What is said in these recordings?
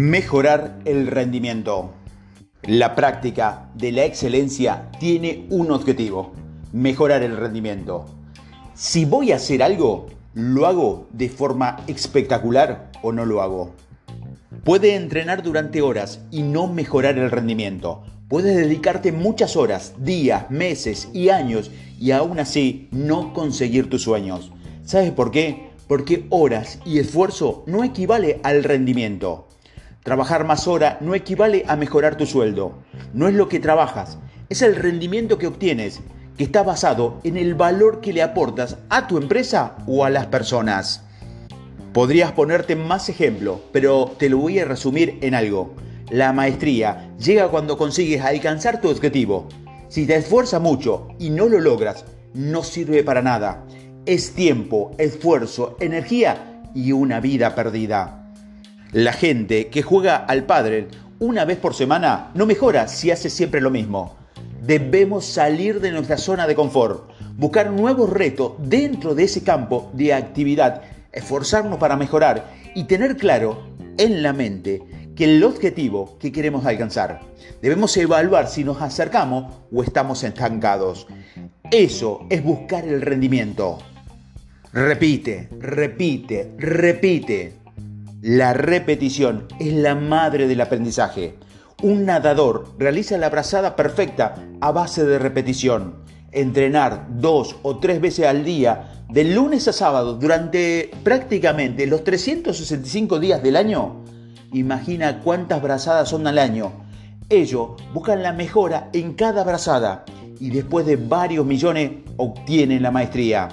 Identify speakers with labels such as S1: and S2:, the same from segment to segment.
S1: Mejorar el rendimiento. La práctica de la excelencia tiene un objetivo, mejorar el rendimiento. Si voy a hacer algo, ¿lo hago de forma espectacular o no lo hago? Puede entrenar durante horas y no mejorar el rendimiento. Puedes dedicarte muchas horas, días, meses y años y aún así no conseguir tus sueños. ¿Sabes por qué? Porque horas y esfuerzo no equivale al rendimiento. Trabajar más horas no equivale a mejorar tu sueldo. No es lo que trabajas, es el rendimiento que obtienes, que está basado en el valor que le aportas a tu empresa o a las personas. Podrías ponerte más ejemplo, pero te lo voy a resumir en algo. La maestría llega cuando consigues alcanzar tu objetivo. Si te esfuerzas mucho y no lo logras, no sirve para nada. Es tiempo, esfuerzo, energía y una vida perdida. La gente que juega al pádel una vez por semana no mejora si hace siempre lo mismo. Debemos salir de nuestra zona de confort, buscar nuevos retos dentro de ese campo de actividad, esforzarnos para mejorar y tener claro en la mente que el objetivo que queremos alcanzar. Debemos evaluar si nos acercamos o estamos estancados. Eso es buscar el rendimiento. Repite, repite, repite. La repetición es la madre del aprendizaje. Un nadador realiza la brazada perfecta a base de repetición. Entrenar dos o tres veces al día, de lunes a sábado, durante prácticamente los 365 días del año. Imagina cuántas brazadas son al año. Ellos buscan la mejora en cada brazada y después de varios millones obtienen la maestría.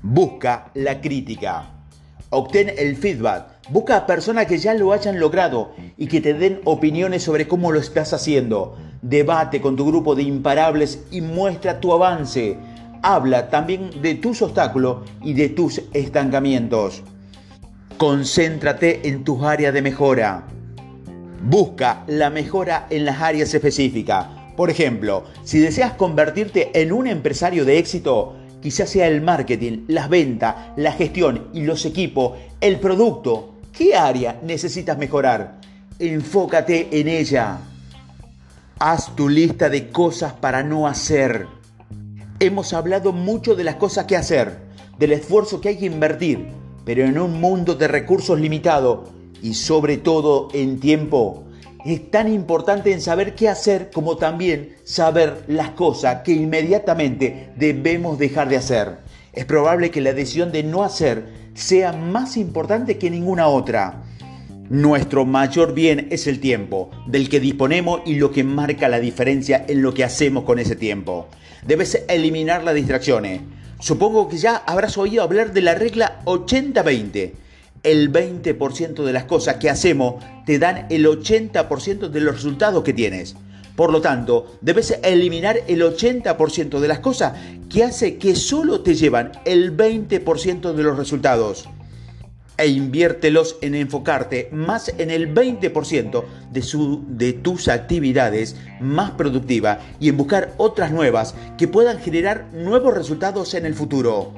S1: Busca la crítica. Obtén el feedback Busca a personas que ya lo hayan logrado y que te den opiniones sobre cómo lo estás haciendo. Debate con tu grupo de imparables y muestra tu avance. Habla también de tus obstáculos y de tus estancamientos. Concéntrate en tus áreas de mejora. Busca la mejora en las áreas específicas. Por ejemplo, si deseas convertirte en un empresario de éxito, quizás sea el marketing, las ventas, la gestión y los equipos, el producto, ¿Qué área necesitas mejorar? Enfócate en ella. Haz tu lista de cosas para no hacer. Hemos hablado mucho de las cosas que hacer, del esfuerzo que hay que invertir, pero en un mundo de recursos limitados y sobre todo en tiempo, es tan importante en saber qué hacer como también saber las cosas que inmediatamente debemos dejar de hacer. Es probable que la decisión de no hacer sea más importante que ninguna otra. Nuestro mayor bien es el tiempo, del que disponemos y lo que marca la diferencia en lo que hacemos con ese tiempo. Debes eliminar las distracciones. Supongo que ya habrás oído hablar de la regla 80-20. El 20% de las cosas que hacemos te dan el 80% de los resultados que tienes. Por lo tanto, debes eliminar el 80% de las cosas que hace que solo te llevan el 20% de los resultados. E inviértelos en enfocarte más en el 20% de, tus actividades más productivas y en buscar otras nuevas que puedan generar nuevos resultados en el futuro.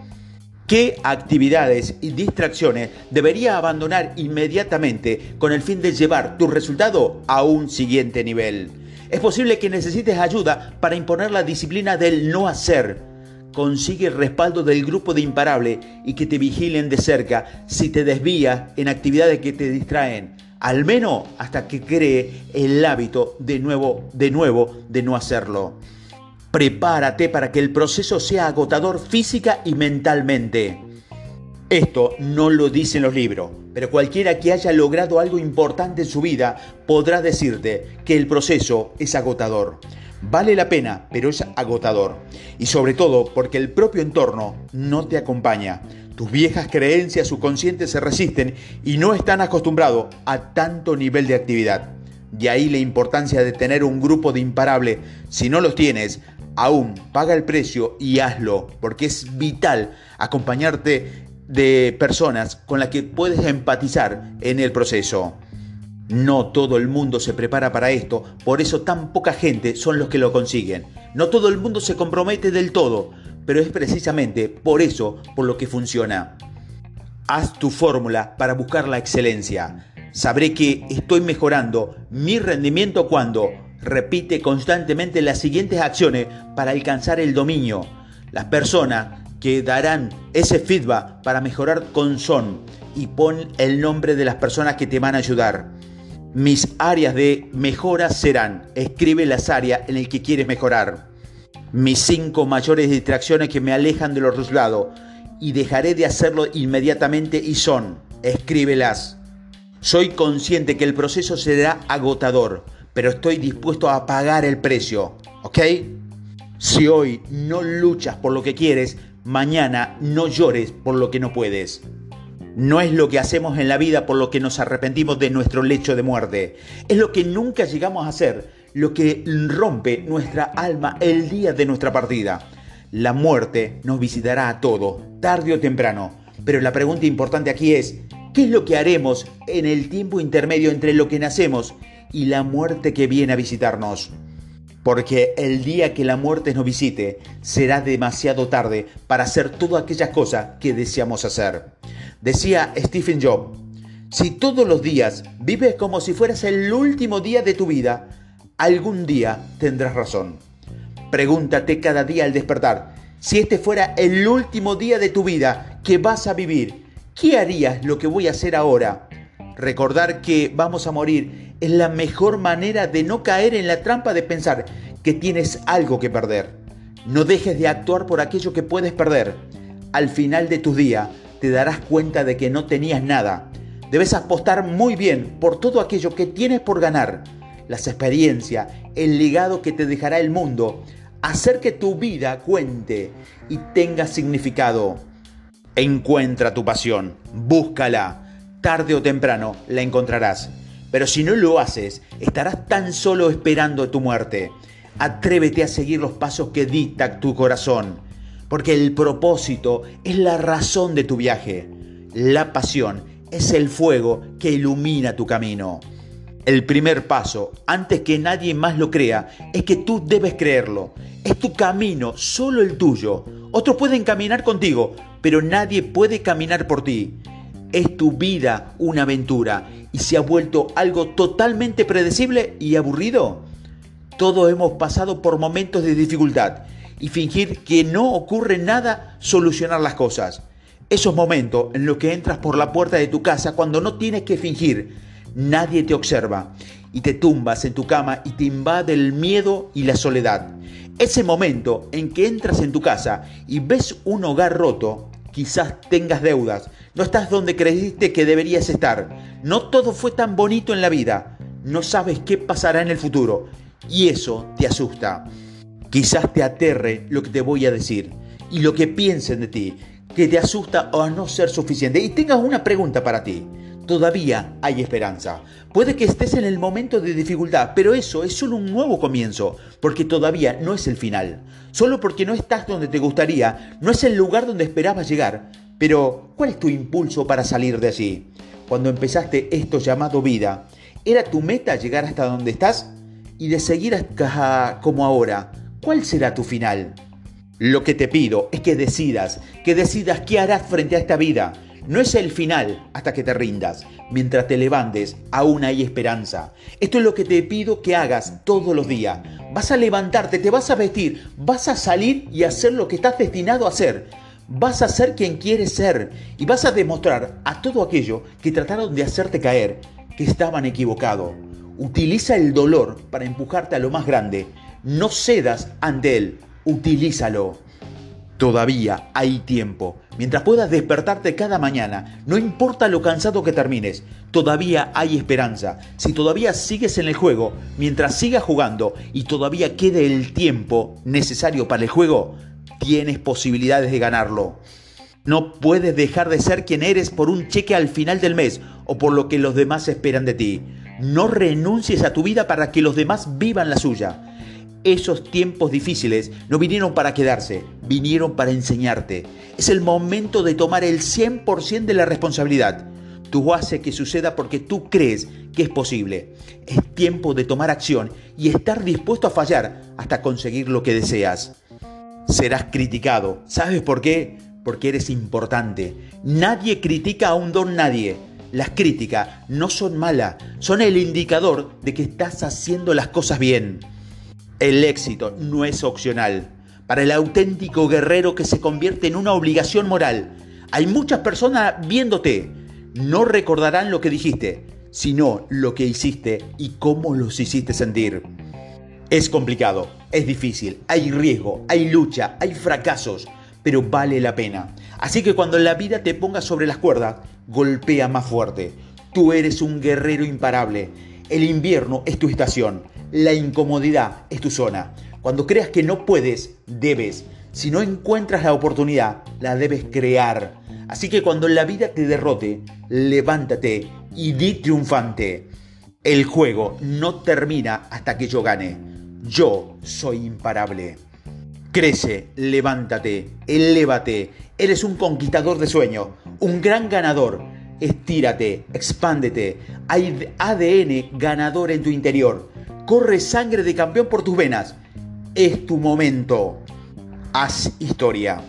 S1: ¿Qué actividades y distracciones debería abandonar inmediatamente con el fin de llevar tu resultado a un siguiente nivel? Es posible que necesites ayuda para imponer la disciplina del no hacer. Consigue el respaldo del grupo de imparable y que te vigilen de cerca si te desvías en actividades que te distraen, al menos hasta que cree el hábito de nuevo, de nuevo de no hacerlo. Prepárate para que el proceso sea agotador física y mentalmente. Esto no lo dicen los libros, pero cualquiera que haya logrado algo importante en su vida podrá decirte que el proceso es agotador. Vale la pena, pero es agotador. Y sobre todo porque el propio entorno no te acompaña. Tus viejas creencias subconscientes se resisten y no están acostumbrados a tanto nivel de actividad. De ahí la importancia de tener un grupo de imparable. Si no los tienes, aún paga el precio y hazlo, porque es vital acompañarte de personas con las que puedes empatizar en el proceso. No todo el mundo se prepara para esto, por eso tan poca gente son los que lo consiguen. No todo el mundo se compromete del todo, pero es precisamente por eso por lo que funciona. Haz tu fórmula para buscar la excelencia. Sabré que estoy mejorando mi rendimiento cuando repite constantemente las siguientes acciones para alcanzar el dominio. Las personas que darán ese feedback para mejorar con son y pon el nombre de las personas que te van a ayudar. Mis áreas de mejora serán, escribe las áreas en las que quieres mejorar. Mis cinco mayores distracciones que me alejan de los resultados y dejaré de hacerlo inmediatamente y son, escríbelas. Soy consciente que el proceso será agotador, pero estoy dispuesto a pagar el precio, ¿ok? Si hoy no luchas por lo que quieres, mañana no llores por lo que no puedes. No es lo que hacemos en la vida por lo que nos arrepentimos de nuestro lecho de muerte. Es lo que nunca llegamos a hacer, lo que rompe nuestra alma el día de nuestra partida. La muerte nos visitará a todos, tarde o temprano. Pero la pregunta importante aquí es, ¿qué es lo que haremos en el tiempo intermedio entre lo que nacemos y la muerte que viene a visitarnos? Porque el día que la muerte nos visite será demasiado tarde para hacer todas aquellas cosas que deseamos hacer. Decía Stephen Jobs, si todos los días vives como si fueras el último día de tu vida, algún día tendrás razón. Pregúntate cada día al despertar, si este fuera el último día de tu vida que vas a vivir, ¿qué harías lo que voy a hacer ahora? Recordar que vamos a morir es la mejor manera de no caer en la trampa de pensar que tienes algo que perder. No dejes de actuar por aquello que puedes perder. Al final de tu día, te darás cuenta de que no tenías nada. Debes apostar muy bien por todo aquello que tienes por ganar, las experiencias, el legado que te dejará el mundo, hacer que tu vida cuente y tenga significado. Encuentra tu pasión, búscala, tarde o temprano la encontrarás. Pero si no lo haces, estarás tan solo esperando tu muerte. Atrévete a seguir los pasos que dicta tu corazón porque el propósito es la razón de tu viaje. La pasión es el fuego que ilumina tu camino. El primer paso, antes que nadie más lo crea, es que tú debes creerlo. Es tu camino, solo el tuyo. Otros pueden caminar contigo, pero nadie puede caminar por ti. Es tu vida una aventura y se ha vuelto algo totalmente predecible y aburrido. Todos hemos pasado por momentos de dificultad y fingir que no ocurre nada, solucionar las cosas. Esos momentos en los que entras por la puerta de tu casa cuando no tienes que fingir, nadie te observa y te tumbas en tu cama y te invade el miedo y la soledad. Ese momento en que entras en tu casa y ves un hogar roto, quizás tengas deudas, no estás donde creíste que deberías estar, no todo fue tan bonito en la vida, no sabes qué pasará en el futuro y eso te asusta. Quizás te aterre lo que te voy a decir y lo que piensen de ti, que te asusta o a no ser suficiente. Y tengas una pregunta para ti. Todavía hay esperanza. Puede que estés en el momento de dificultad, pero eso es solo un nuevo comienzo, porque todavía no es el final. Solo porque no estás donde te gustaría, no es el lugar donde esperabas llegar. Pero, ¿cuál es tu impulso para salir de allí? Cuando empezaste esto llamado vida, ¿era tu meta llegar hasta donde estás? Y de seguir hasta como ahora, ¿Cuál será tu final? Lo que te pido es que decidas, que decidas qué harás frente a esta vida. No es el final hasta que te rindas. Mientras te levantes, aún hay esperanza. Esto es lo que te pido que hagas todos los días. Vas a levantarte, te vas a vestir, vas a salir y hacer lo que estás destinado a hacer. Vas a ser quien quieres ser y vas a demostrar a todo aquello que trataron de hacerte caer que estaban equivocados. Utiliza el dolor para empujarte a lo más grande no cedas ante él, utilízalo. Todavía hay tiempo. Mientras puedas despertarte cada mañana, no importa lo cansado que termines, todavía hay esperanza. Si todavía sigues en el juego, mientras sigas jugando y todavía quede el tiempo necesario para el juego, tienes posibilidades de ganarlo. No puedes dejar de ser quien eres por un cheque al final del mes o por lo que los demás esperan de ti. No renuncies a tu vida para que los demás vivan la suya. Esos tiempos difíciles no vinieron para quedarse, vinieron para enseñarte. Es el momento de tomar el 100% de la responsabilidad. Tú haces que suceda porque tú crees que es posible. Es tiempo de tomar acción y estar dispuesto a fallar hasta conseguir lo que deseas. Serás criticado. ¿Sabes por qué? Porque eres importante. Nadie critica a un don nadie. las críticas no son malas, son el indicador de que estás haciendo las cosas bien. El éxito no es opcional. Para el auténtico guerrero que se convierte en una obligación moral. Hay muchas personas viéndote. No recordarán lo que dijiste, sino lo que hiciste y cómo los hiciste sentir. Es complicado, es difícil, hay riesgo, hay lucha, hay fracasos, pero vale la pena. Así que cuando la vida te ponga sobre las cuerdas, golpea más fuerte. Tú eres un guerrero imparable. El invierno es tu estación, la incomodidad es tu zona. Cuando creas que no puedes, debes. Si no encuentras la oportunidad, la debes crear. Así que cuando la vida te derrote, levántate y di triunfante. El juego no termina hasta que yo gane. Yo soy imparable. Crece, levántate, elévate. Eres un conquistador de sueños, un gran ganador. Estírate, expándete. Hay ADN ganador en tu interior. Corre sangre de campeón por tus venas. Es tu momento. Haz historia.